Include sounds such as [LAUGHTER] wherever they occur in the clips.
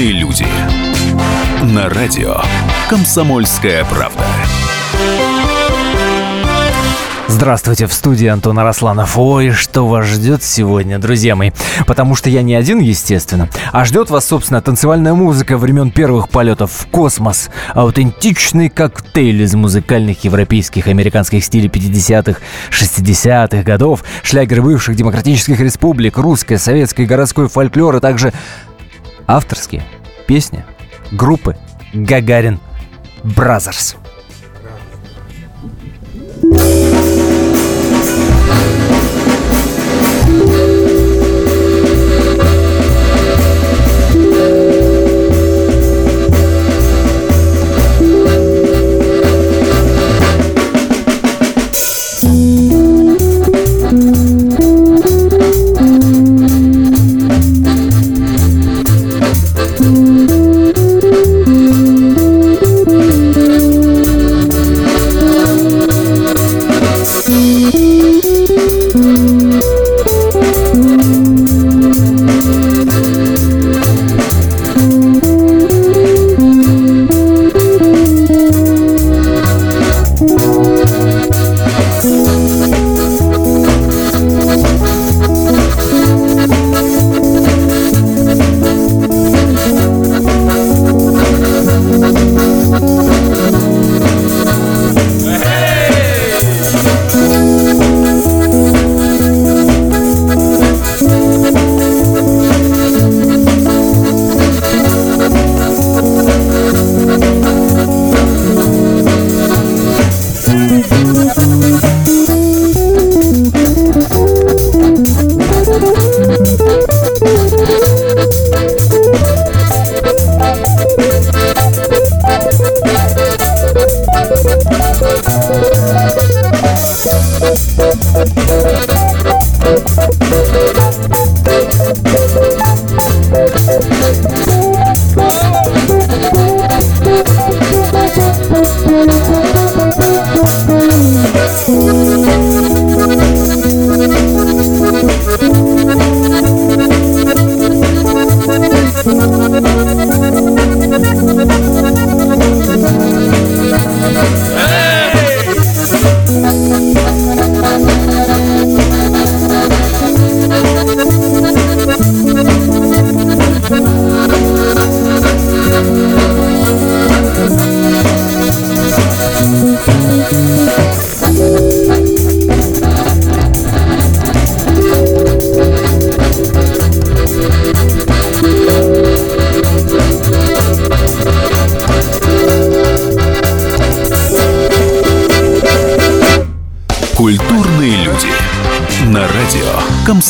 Культурные люди. На радио «Комсомольская правда». Здравствуйте, в студии Антон Арасланов. Ой, что вас ждет сегодня, друзья мои. Потому что я не один, естественно. А ждет вас, собственно, танцевальная музыка времен первых полетов в космос. Аутентичный коктейль из музыкальных европейских американских стилей 50-х, 60-х годов, шлягеры бывших демократических республик, русская, советская и городской фольклор, а также авторские песни группы Gagarin Brothers. Культурные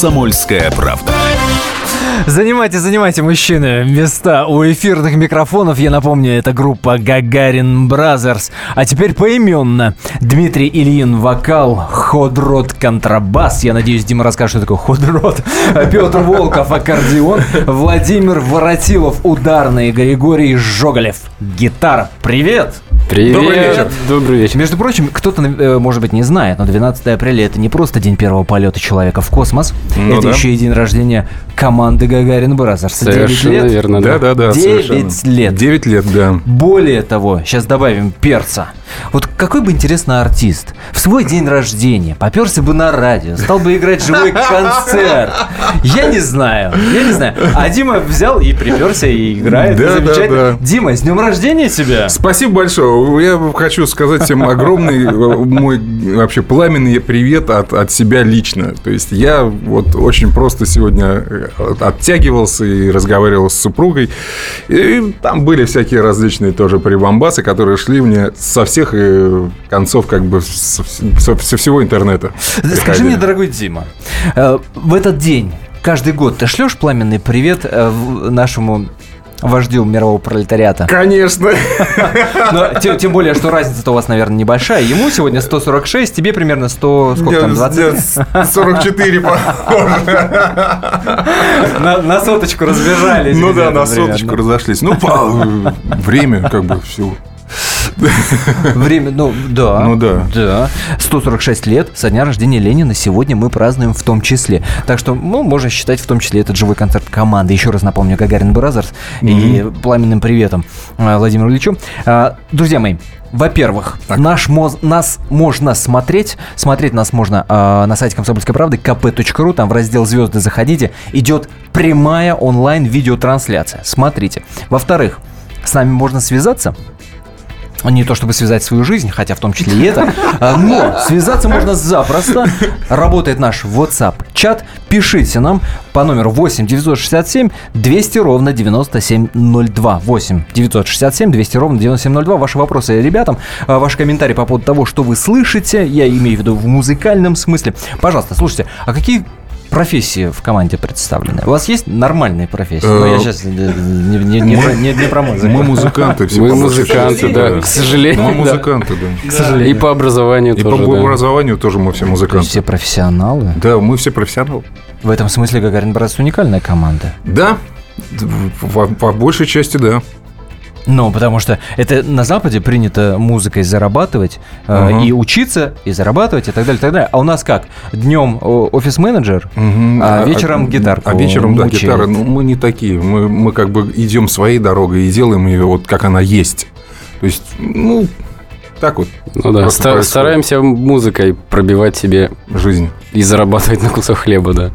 «Комсомольская правда». Занимайте, занимайте, мужчины, места у эфирных микрофонов. Я напомню, это группа Gagarin Brothers. А теперь поименно. Дмитрий Ильин вокал, Hot Rod контрабас. Я надеюсь, Дима расскажет, что такое hot rod. Петр Волков аккордеон. Владимир Воротилов ударные. Григорий Жоголев гитара. Привет! Привет. Добрый вечер. Добрый вечер. Между прочим, кто-то, э, может быть, не знает, но 12 апреля это не просто день первого полета человека в космос. Ну это да. еще и день рождения команды Gagarin Brothers. Совершенно верно, да. Да, да, да. 9 лет. 9 лет, да. Более того, сейчас добавим перца. Вот какой бы интересный артист в свой день рождения поперся бы на радио, стал бы играть живой концерт. Я не знаю, я не знаю. А Дима взял и приперся и играет. Да, Замечательно. да, да. Дима, с днем рождения тебя! Спасибо большое. Я хочу сказать всем огромный мой вообще пламенный привет от, от себя лично. То есть я вот очень просто сегодня э, оттягивался и разговаривал с супругой. И там были всякие различные тоже прибамбасы, которые шли мне со всех э, концов как бы со, со- со всего интернета. Скажи Приходили. мне, дорогой Дима, э, в этот день, каждый год, ты шлешь пламенный привет э, нашему вождю мирового пролетариата? Конечно. [LAUGHS] Но тем, тем более, что разница-то у вас, наверное, небольшая. Ему сегодня 146, тебе примерно 100, сколько там, 20? Нет, 44 похоже. На, на соточку разбежались. Ну да, на примерно. соточку разошлись. Ну, по- время как бы все Время, ну, да. Ну да. Да. 146 лет со дня рождения Ленина сегодня мы празднуем в том числе. Так что, ну, можно считать в том числе этот живой концерт команды. Еще раз напомню, Gagarin Brothers и пламенным приветом э, Владимиру Ильичу. А, Друзья мои, во-первых, наш моз- нас можно смотреть, смотреть нас можно э, на сайте Комсомольской правды kp.ru, там в раздел «Звезды» заходите, идет прямая онлайн видеотрансляция. Смотрите. Во-вторых, с нами можно связаться, не то чтобы связать свою жизнь, хотя в том числе и это, а, но связаться можно запросто. Работает наш WhatsApp-чат. Пишите нам по номеру 8 967 200 ровно 9702. 8 967 200 ровно 9702. Ваши вопросы ребятам, а, ваши комментарии по поводу того, что вы слышите, я имею в виду в музыкальном смысле. Пожалуйста, слушайте, а какие профессии в команде представлены? У вас есть нормальные профессии? Ну, я Э, сейчас не, не- не- не про- не- не про музыку. Мы музыканты все. Мы музыканты, да, к сожалению, Мы да. музыканты, да. К сожалению. И по образованию И по тоже, образованию тоже мы все музыканты. все профессионалы. Да, мы все профессионалы. В этом смысле Гагарин Братс уникальная команда. Да, по, по большей части, да. Ну, потому что это на Западе принято музыкой зарабатывать э, Ага. и учиться, и зарабатывать, и так далее, и так далее. А у нас как? Днем о, офис-менеджер, Мгм. а вечером гитарку А вечером, да, мучает. гитара. Ну, мы не такие. Мы, мы как бы идем своей дорогой и делаем ее вот как она есть. То есть, ну, так вот Ну да, ста- происходит. стараемся музыкой пробивать себе жизнь. и зарабатывать на кусок хлеба, да.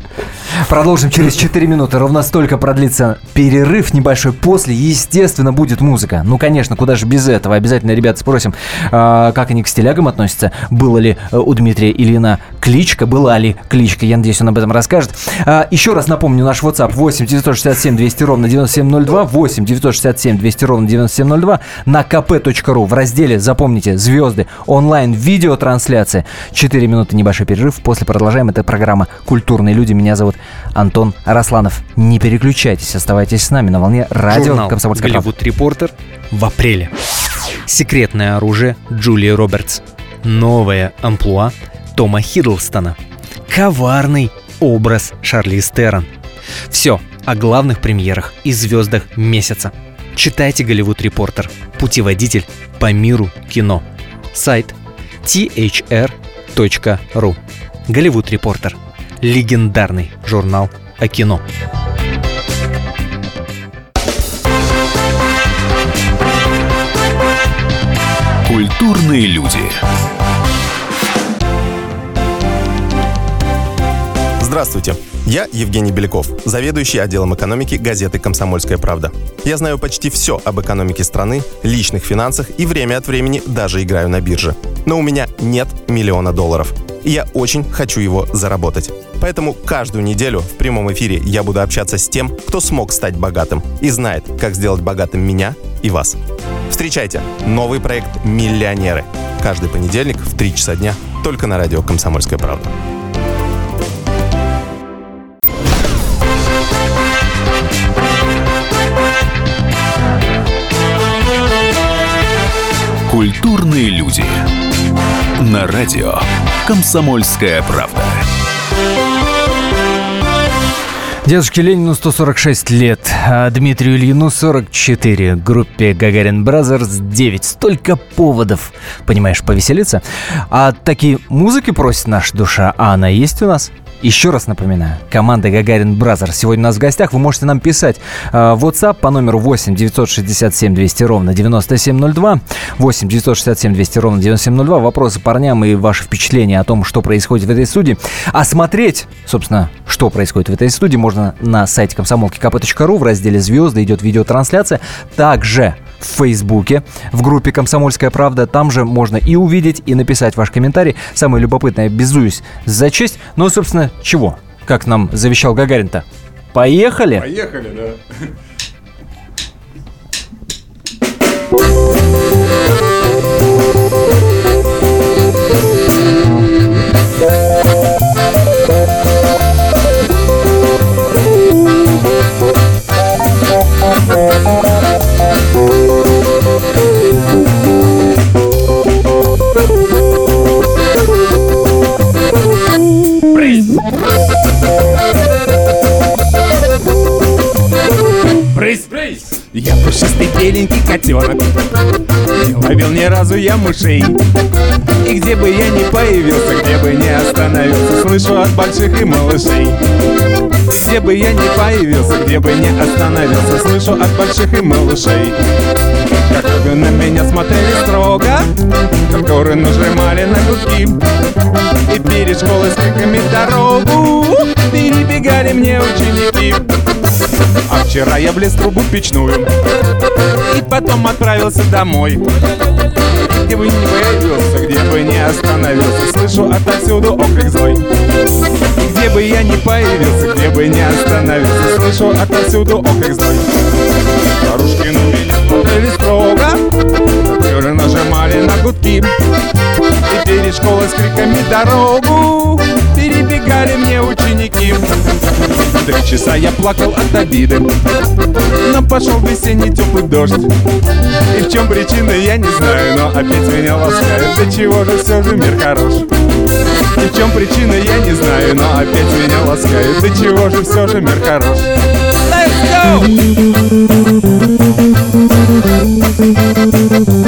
Продолжим через 4 минуты. Ровно столько продлится перерыв небольшой. После, естественно, будет музыка. Ну, конечно, куда же без этого. Обязательно, ребят, спросим, а, как они к стилягам относятся. Было ли э, у Дмитрия Ильина кличка? Была ли кличка? Я надеюсь, он об этом расскажет. А, Еще раз напомню, наш WhatsApp 8 967 200 ровно 9702. 8 967 200 ровно 9702. На kp.ru в разделе, запомните, звезды, онлайн видеотрансляция. 4 минуты небольшой перерыв. После продолжаем. Это программа «Культурные люди». Меня зовут Антон Арасланов. Не переключайтесь, оставайтесь с нами на волне радио Журнал «Комсомольская правда». «Голливуд Репортер» в апреле. Секретное оружие Джулии Робертс. Новая амплуа Тома Хиддлстона. Коварный образ Шарли Стерон. Все о главных премьерах и звездах месяца. Читайте «Голливуд Репортер» – путеводитель по миру кино. Сайт thr.ru «Голливуд Репортер» – легендарный журнал о кино. Культурные люди. Здравствуйте, я Евгений Беляков, заведующий отделом экономики газеты «Комсомольская правда». Я знаю почти все об экономике страны, личных финансах и время от времени даже играю на бирже. Но у меня нет миллиона долларов. И я очень хочу его заработать. Поэтому каждую неделю в прямом эфире я буду общаться с тем, кто смог стать богатым и знает, как сделать богатым меня и вас. Встречайте новый проект «Миллионеры». Каждый понедельник в 3 часа дня только на радио «Комсомольская правда». Культурные люди. На радио «Комсомольская правда». Дедушке Ленину 146 лет, а Дмитрию Ильину 44, группе Gagarin Brothers 9. Столько поводов, понимаешь, повеселиться. А такой музыки просит наша душа, а она есть у нас? Еще раз напоминаю, команда Gagarin Brothers сегодня у нас в гостях. Вы можете нам писать э, в WhatsApp по номеру 8 967 200 ровно 9702. 8 967 200 ровно 9702. Вопросы парням и ваши впечатления о том, что происходит в этой студии. А смотреть, собственно, что происходит в этой студии, можно на сайте комсомолки kp.ru в разделе «Звезды» идет видеотрансляция. Также в Фейсбуке, в группе «Комсомольская правда». Там же можно и увидеть, и написать ваш комментарий. Самое любопытное, безуюсь за честь. но, ну, собственно, чего? Как нам завещал Гагарин-то? Поехали? Поехали, да. Thank. [LAUGHS] беленький котенок Не ловил ни разу я мышей. И где бы я ни появился, где бы не остановился Слышу от больших и малышей. Где бы я ни появился, где бы не остановился Слышу от больших и малышей. Вы на меня смотрели строго горы нажимали на гудки И перед школой с криками дорогу Перебегали мне ученики А вчера я влез в трубу печную И потом отправился домой. Где бы ни появился, где бы не остановился. Слышу отовсюду окрик злой. Где бы я ни появился, где бы не остановился. Слышу отовсюду окрик злой. Старушки на меня смотрели строго Все нажимали на гудки. И перед школой с криками дорогу Перебегали мне ученики Три часа я плакал от обиды. Но пошел весенний теплый дождь. И в чем причина, я не знаю Но опять меня ласкают. До чего же все же мир хорош? И в чем причина, я не знаю Но опять меня ласкают. До чего же все же мир хорош? Let's go!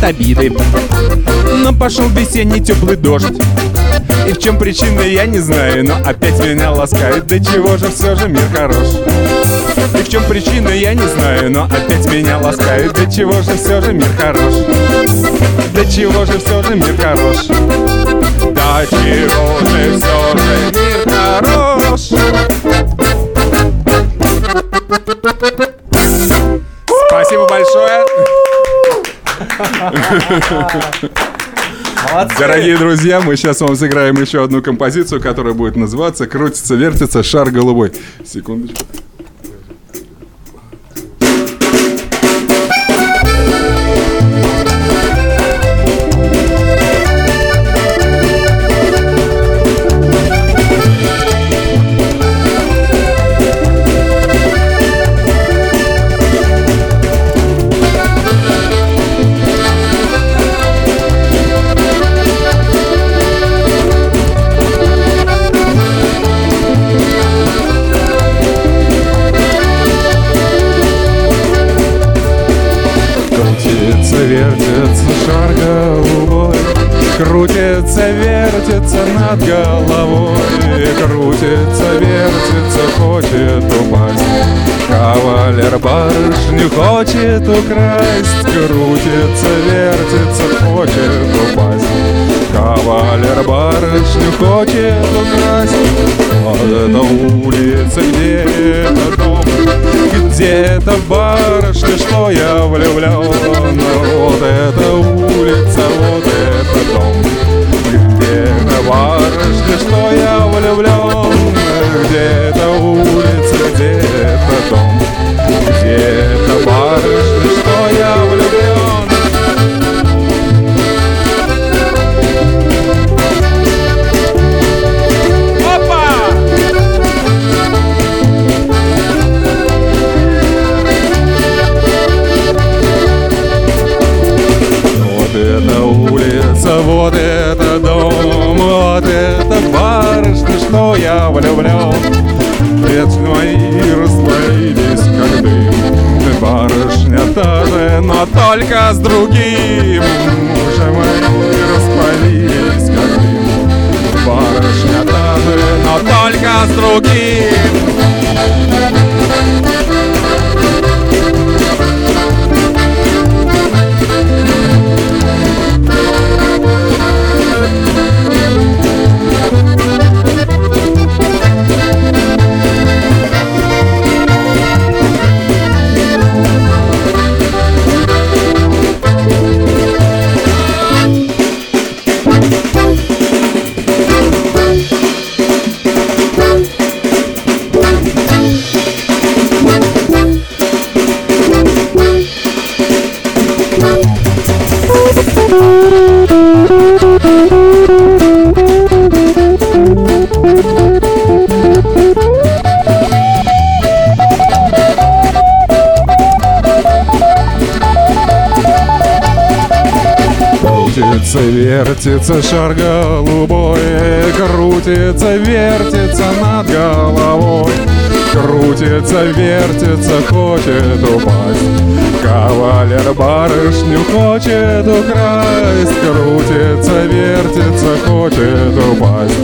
От обиды. Но пошел весенний теплый дождь. И в чем причина, я не знаю Но опять меня ласкает. До чего же все же мир хорош? И в чем причина, я не знаю Но опять меня ласкает. До чего же все же мир хорош? До чего же все же мир хорош? До чего же все же мир хорош? Спасибо большое. Дорогие друзья, мы сейчас вам сыграем еще одну композицию, которая будет называться «Крутится, вертится, шар голубой». Секундочку. Над головой Крутится, вертится, хочет упасть. Кавалер барышню хочет украсть Крутится, вертится, хочет упасть. Кавалер барышню хочет украсть. Вот это улица, где это дом Где-то барышня, что я влюблен Вот это улица, вот это дом Барышня, что я влюблен Где-то улица, где-то дом Где-то барышня, что я влюблен Опа! Вот это улица, вот это дом, вот это барышня, что я влюблен. Ведь мои растворились, как дым. Барышня та же, но только с другим. Вертится шар голубой, крутится, вертится над головой. Крутится, вертится, хочет упасть. Кавалер барышню хочет украсть. Крутится, вертится, хочет упасть.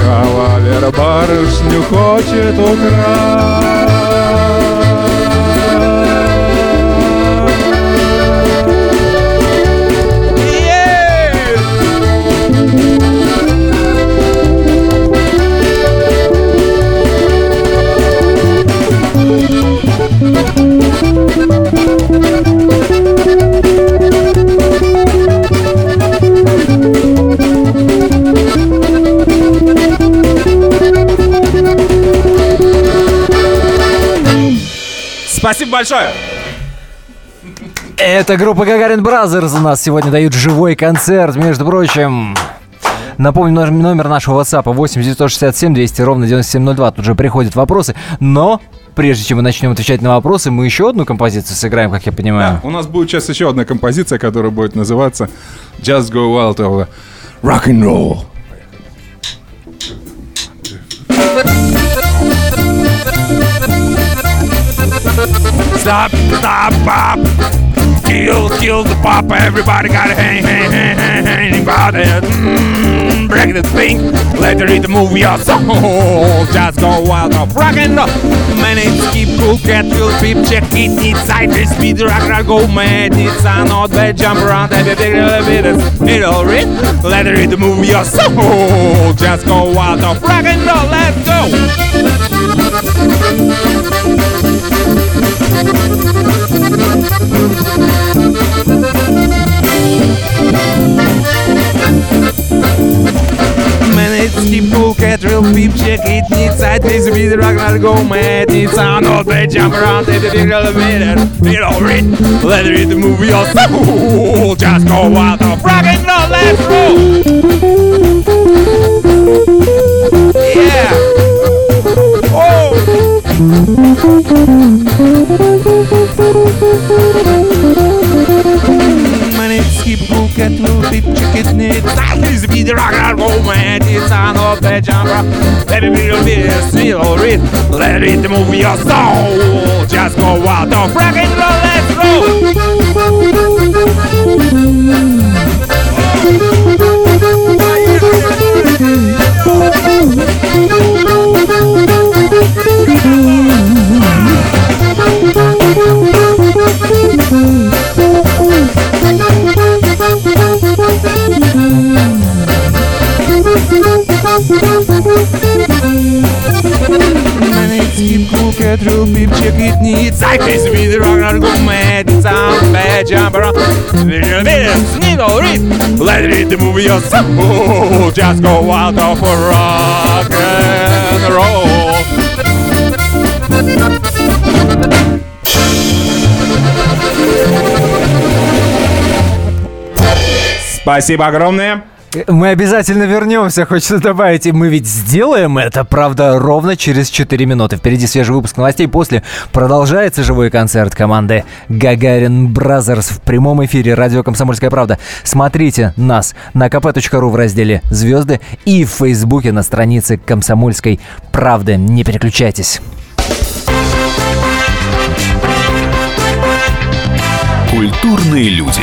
Кавалер барышню хочет украсть Спасибо большое! Это группа Gagarin Brothers у нас сегодня дают живой концерт, между прочим. Напомню, номер- нашего WhatsApp 8 967 200 ровно 9702. Тут же приходят вопросы, но прежде чем мы начнем отвечать на вопросы, мы еще одну композицию сыграем, как я понимаю. Да, у нас будет сейчас еще одна композиция, которая будет называться Just Go Wild Over Rock and Roll. Stop, stop, pop. Kill, kill the pop. Everybody gotta hang, hang, hang, hang, hang about it. Mm, break the thing. Let her read the movie or so. [LAUGHS] Just go wild of rock roll. Manage keep cool, get real peep, check it inside the speed. Rock and go mad. It's a not bad jump around. Every big little bit is it'll read. Let her read the movie or so. [LAUGHS] Just go wild of rock roll. Let's go. Real peep check it needs sideways to be the rock and go mad. It's an old day, jump around in the big elevator Feel alright. let it read the movie or school Just go out of rock and roll, let's roll Yeah. Oh. Manetski buket lubi chickeny Zajdź zbid rock and roll medicine of the genre Let it be your business, Let it move your soul. Just go out of rock and roll check it neat. Sideways with rock and mad. It's on bad jump around. This needle read. Let it read the movie or so. Just go wild off for rock and roll. Спасибо огромное. Мы обязательно вернемся, хочется добавить. И мы ведь сделаем это, правда, ровно через 4 минуты. Впереди свежий выпуск новостей. После продолжается живой концерт команды Gagarin Brothers в прямом эфире радио «Комсомольская правда». Смотрите нас на kp.ru в разделе «Звезды» и в Фейсбуке на странице «Комсомольской правды». Не переключайтесь. Культурные люди.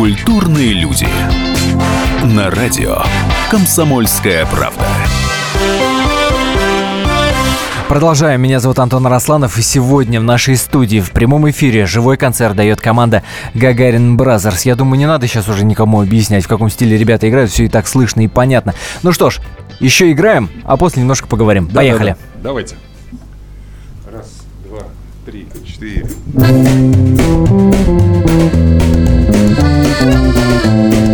Культурные люди. На радио «Комсомольская правда». Продолжаем. Меня зовут Антон Арасланов, и сегодня в нашей студии в прямом эфире живой концерт дает команда Gagarin Brothers. Я думаю, не надо сейчас уже никому объяснять, в каком стиле ребята играют, все и так слышно и понятно. Ну что ж, еще играем, а после немножко поговорим. Поехали. Да-да-да. Давайте. Раз, два, три, четыре. Thank you.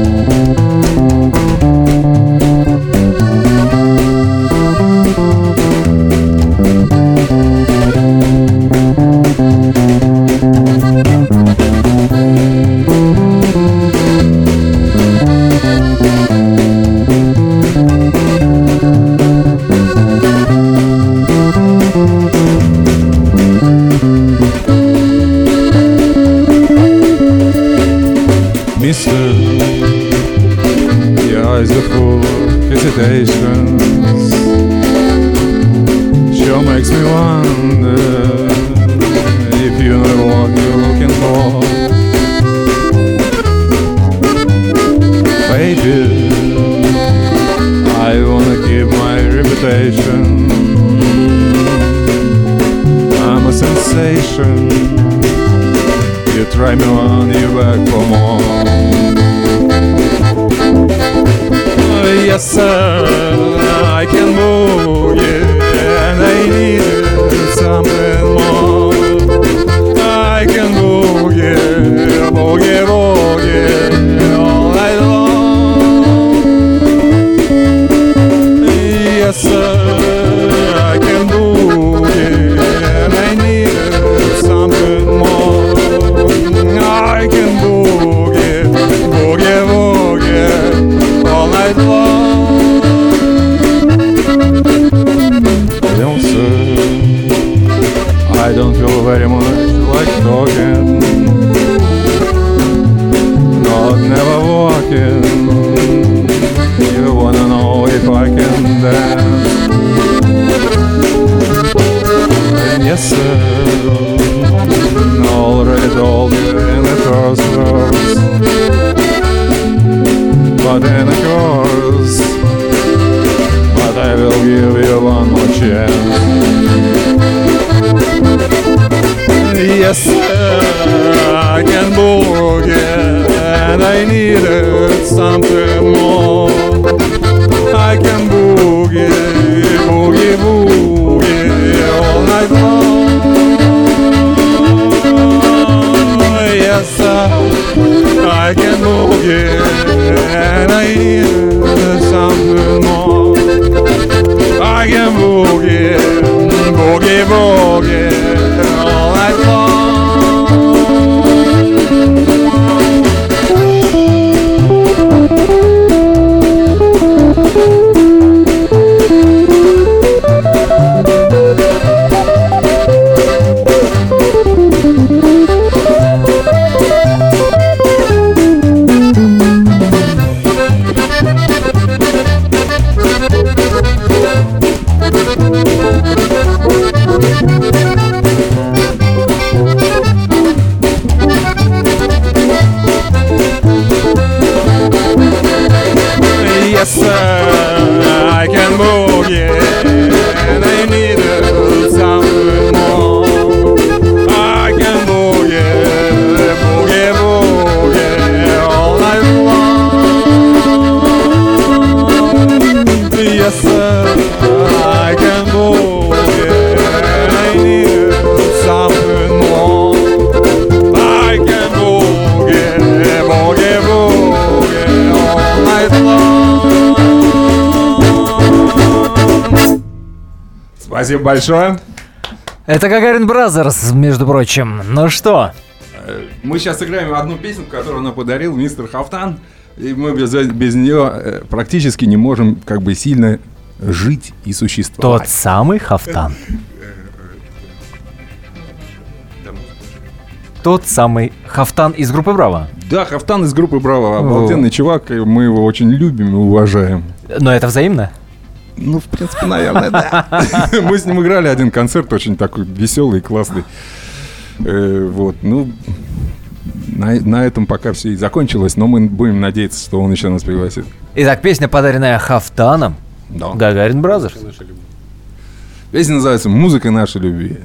Большое. Это Gagarin Brothers, между прочим. Ну что, Мы сейчас сыграем одну песню, которую нам подарил мистер Хавтан. И мы без, без нее э, практически не можем как бы сильно жить и тот существовать. самый Хавтан. Тот самый Хавтан из группы Браво. Да, Хавтан из группы Браво, обалденный чувак, мы его очень любим и уважаем. Но это взаимно? Ну, в принципе, наверное, да. [LAUGHS] Мы с ним играли один концерт, очень такой веселый, классный. Э, Вот, ну, на, на этом пока все и закончилось, но мы будем надеяться, что он еще нас пригласит. Итак, песня, подаренная Хавтаном. Да. Gagarin Brothers. Песня называется «Музыка нашей любви».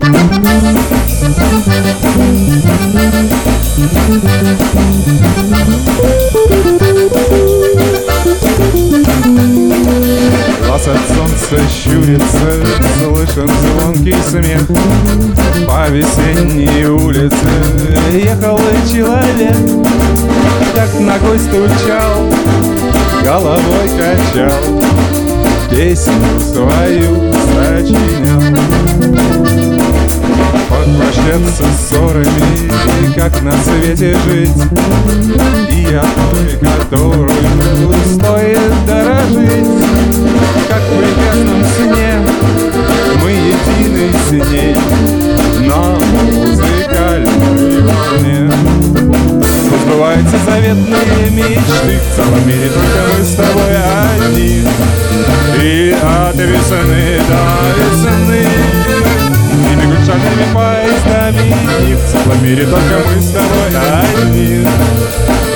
Thank Глаз от солнца щурится, слышен звонкий смех По весенней улице. Ехал человек Так ногой стучал, головой качал Песню свою сочинял Попрощаться с ссорами, как на свете жить? И о той, которую стоит дорожить. Как в прекрасном сне мы едины с ней На музыкальной волне Сбываются заветные мечты В целом мире только мы с тобой одни. И от весны до весны И бегут шальными поездами И в целом мире только мы с тобой одни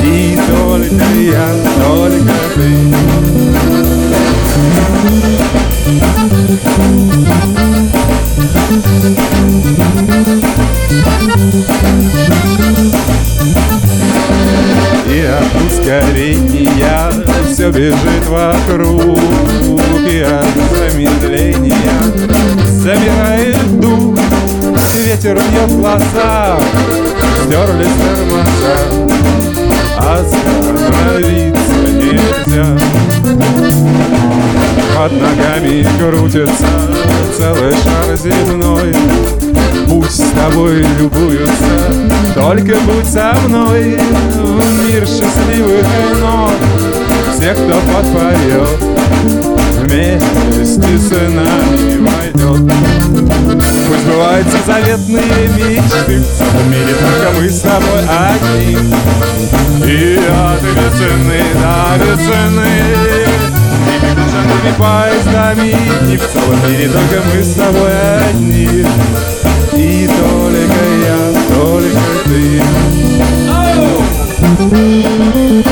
И только я, только ты. И от ускорения все бежит вокруг И от замедления забирает дух Ветер бьет глаза, стерлись тормоза Остановиться нельзя. Под ногами крутится целый шар земной. Пусть с тобой любуются, только будь со мной. В мир счастливых нот. Всех, кто подпоет Вместе с нами войдет Пусть сбываются заветные мечты. В целом мире только мы с тобой одни. И от весны до весны И бегущими поездами И в целом мире только мы с тобой одни. И только я, только ты. Пусть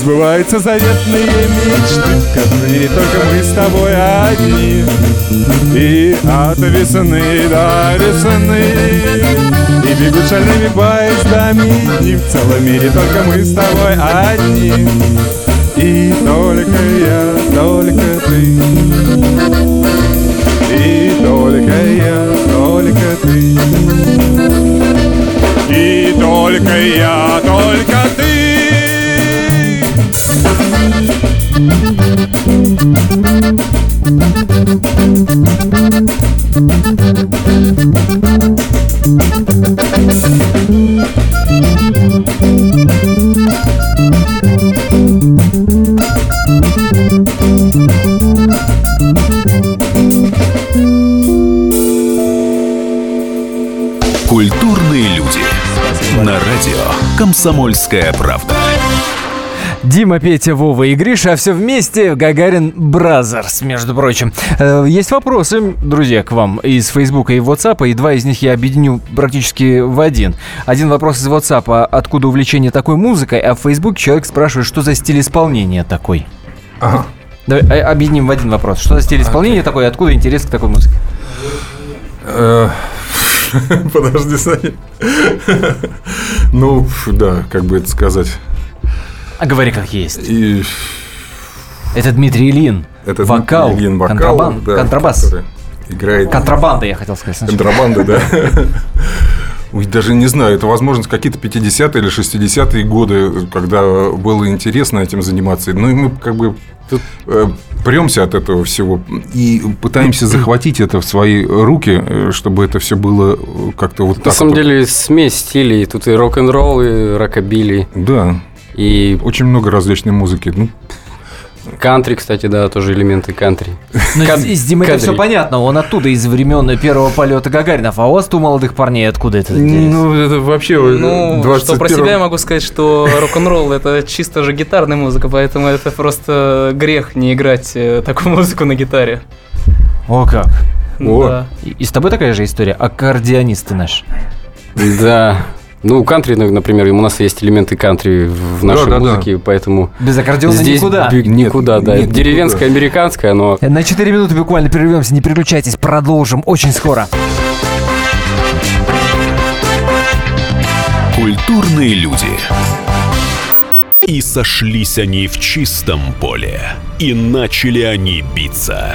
сбываются заветные мечты мире только мы с тобой одни. И от весны до весны И бегут шальными поездами И в целом мире только мы с тобой одни. И только я, только ты. И только я, только ты. И только я, только ты «Комсомольская правда». Дима, Петя, Вова и Гриша, а все вместе Gagarin Brothers, между прочим. Э, Есть вопросы, друзья, к вам из Фейсбука и WhatsApp, и два из них я объединю практически в один. Один вопрос из WhatsApp, откуда увлечение такой музыкой, а в Facebook человек спрашивает, что за стиль исполнения такой. Ага. Давай э, объединим в один вопрос. Что за стиль исполнения такой, и откуда интерес к такой музыке? [LAUGHS] Подожди, Саня. Ну, да, как бы это сказать. А говори как есть. И Это Дмитрий Ильин. это вокал, Ильин вокал, контрабан- да, контрабас. Играет Контрабанда, я хотел сказать. сначала. контрабанда, да. Ой, даже не знаю, это, возможно, какие-то 50-е или 60-е годы, когда было интересно этим заниматься. Ну, и мы как бы э, премся от этого всего и пытаемся захватить это в свои руки, э, чтобы это все было э, как-то вот так. На самом вот. деле смесь стилей. Тут и рок-н-ролл, и рокобили, Да, и очень много различной музыки. Ну, Кантри, кстати, да, тоже элементы кантри. Ну, с, Димой это все понятно, он оттуда, из времен первого полета Гагаринов. А у вас, у молодых парней, откуда это? Ну, это вообще Ну, 21 что про себя я могу сказать, что рок-н-ролл это чисто же гитарная музыка, поэтому это просто грех не играть э, такую музыку на гитаре. О, как. О. Да. И, и с тобой такая же история? Аккордеонист ты наш. Да. Ну, кантри, ну, например, у нас есть элементы кантри в нашей Да, да, да. музыке, поэтому Без аккордеона здесь никуда. би- никуда, да. нет, Деревенское, американское, но На 4 минуты буквально прервемся, не переключайтесь, продолжим очень скоро. Культурные люди. И сошлись они в чистом поле. И начали они биться.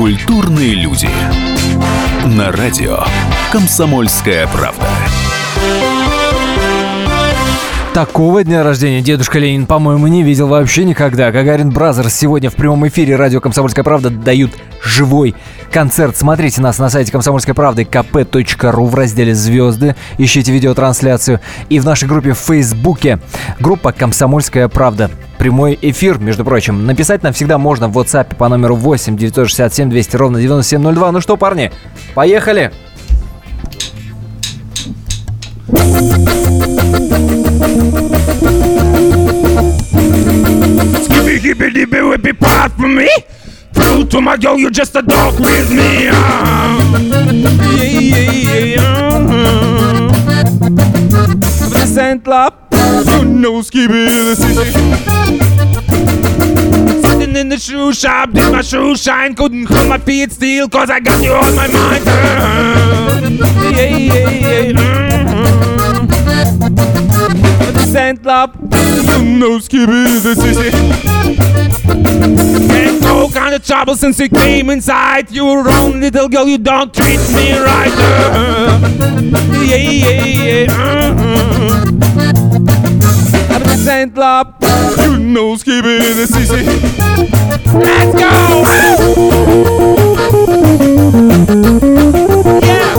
Культурные люди. На радио «Комсомольская правда». Такого дня рождения дедушка Ленин, по-моему, не видел вообще никогда. Gagarin Brothers сегодня в прямом эфире радио «Комсомольская правда» дают живой концерт. Смотрите нас на сайте «Комсомольской правды» kp.ru в разделе «Звезды». Ищите видеотрансляцию. И в нашей группе в Фейсбуке группа «Комсомольская правда». Прямой эфир, между прочим. Написать нам всегда можно в WhatsApp по номеру 8 967 200 ровно 9702. Ну что, парни, поехали! Prove to my girl you just a dog with me. ah. Yeah, yeah, yeah. uh-huh. The Saint Lap, you know, Skippy, the city. Sitting in the shoe shop, did my shoe shine, couldn't hold my feet still, cause I got you on my mind. uh. Yeah, yeah, yeah. uh-huh. The Saint Lap, you know, Skippy, the city. Ain't no kind of trouble since you came inside. You wrong, little girl, you don't treat me right. Uh, yeah, yeah, yeah. Uh, and love. You know, skip it in the CC. Let's go! Yeah!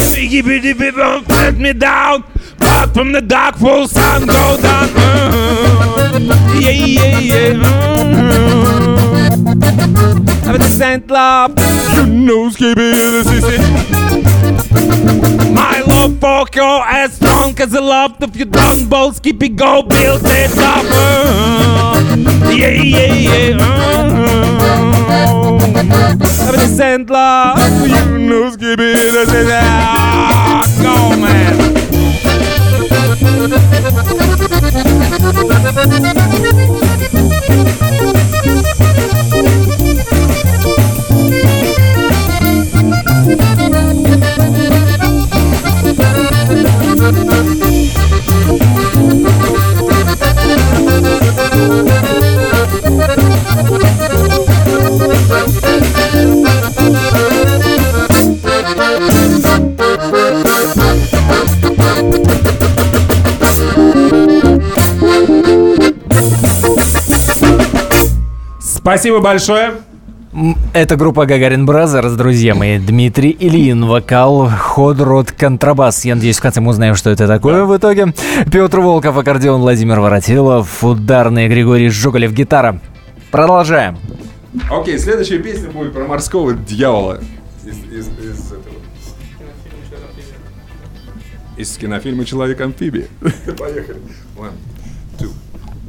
Siggy bitty bitty, put me down. Pop from the dark, full sun, go down. Uh-huh. Yeah, yeah, yeah. Mm-hmm. Aber das ain't love. You know, skip it, this is it. My love for you as strong as the love of your dumb balls. Keep it go, build it up. Yeah, yeah, yeah. Mm-hmm. Aber das ain't love. You know, skip it, this is it. Ah, go, man. なに? Спасибо большое. Это группа Gagarin Brothers, друзья мои. Дмитрий Ильин, вокал, hot rod контрабас. Я надеюсь, в конце мы узнаем, что это такое в итоге. Петр Волков, аккордеон, Владимир Воротилов, ударный Григорий Жуголев, гитара. Продолжаем. Окей, следующая песня будет про морского дьявола. Из, из- из этого. Из кинофильма «Человек-амфибия». [LAUGHS] Поехали. Ладно.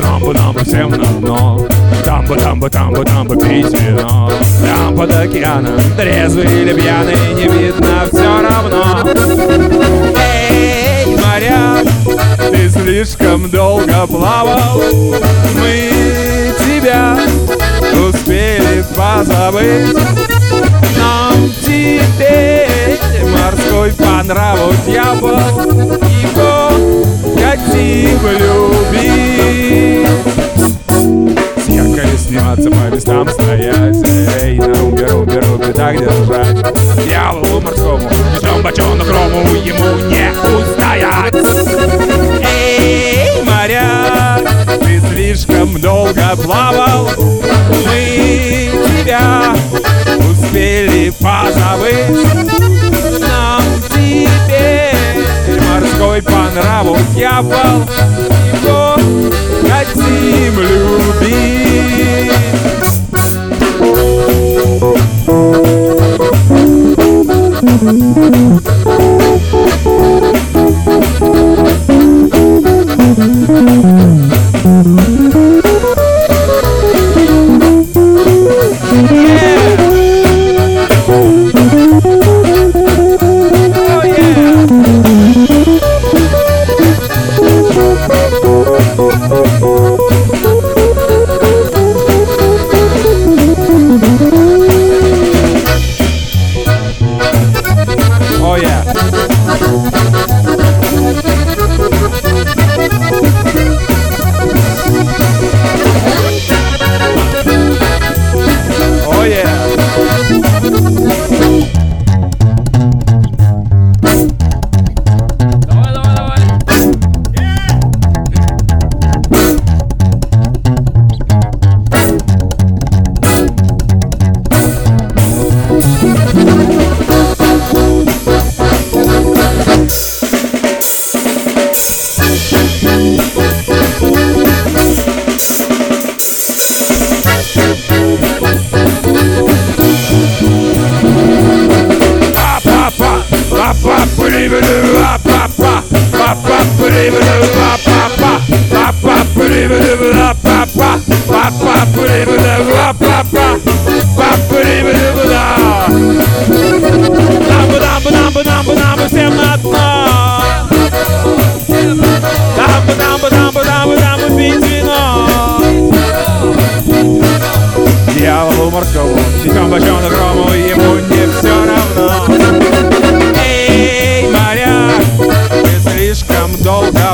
Намбу, всем на дно тамбу, пить вино Там под океаном, трезвый или пьяный Не видно все равно. Эй, моряк, ты слишком долго плавал. Мы тебя успели позабыть. Нам теперь морской по нраву дьявол. Его хотим любить Сниматься, по местам стоять. Эй, на румбе, румбе, румбе, так держать Дьяволу морскому, ждем бочонок рому Ему не устоять. Эй, моряк, ты слишком долго плавал. Мы тебя успели позабыть. Нам теперь морской по нраву дьявол. Его like Team Ruby.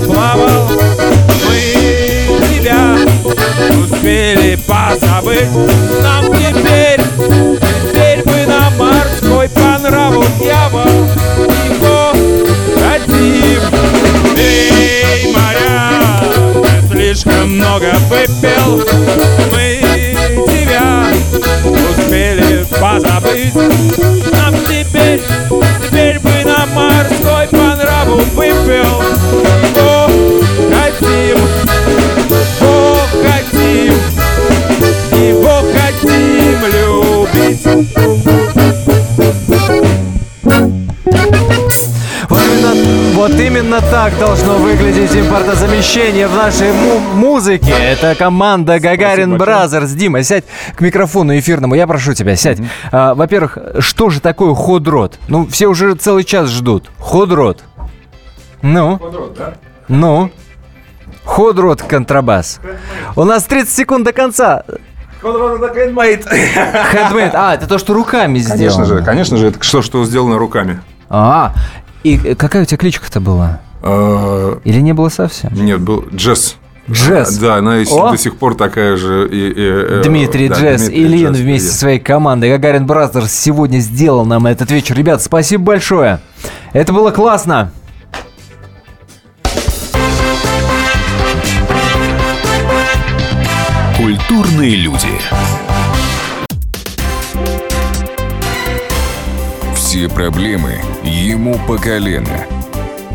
Долго плавал Мы тебя успели позабыть. Нам должно выглядеть импортозамещение в нашей му- музыке. Это команда Gagarin Brothers. Дима, сядь к микрофону эфирному. Я прошу тебя, сядь. А, во-первых, что же такое hot rod? Ну, все уже целый час ждут. Hot rod. Ну? Ну? Hot rod контрабас. У нас 30 секунд до конца. [LAUGHS] Хендмейд. А, это то, что руками сделано. Конечно же, конечно же, это что, что сделано руками. А, и какая у тебя кличка-то была? Э, Или не было совсем? Нет, был Джесс. Джесс. Да, она и О! до сих пор такая же. и- и, э, Дмитрий да, Джесс Дмитрий Ильин Джесс, вместе со своей командой Gagarin Brothers сегодня сделал нам этот вечер. Ребят, спасибо большое. Это было классно. Культурные люди. Все проблемы ему по колено.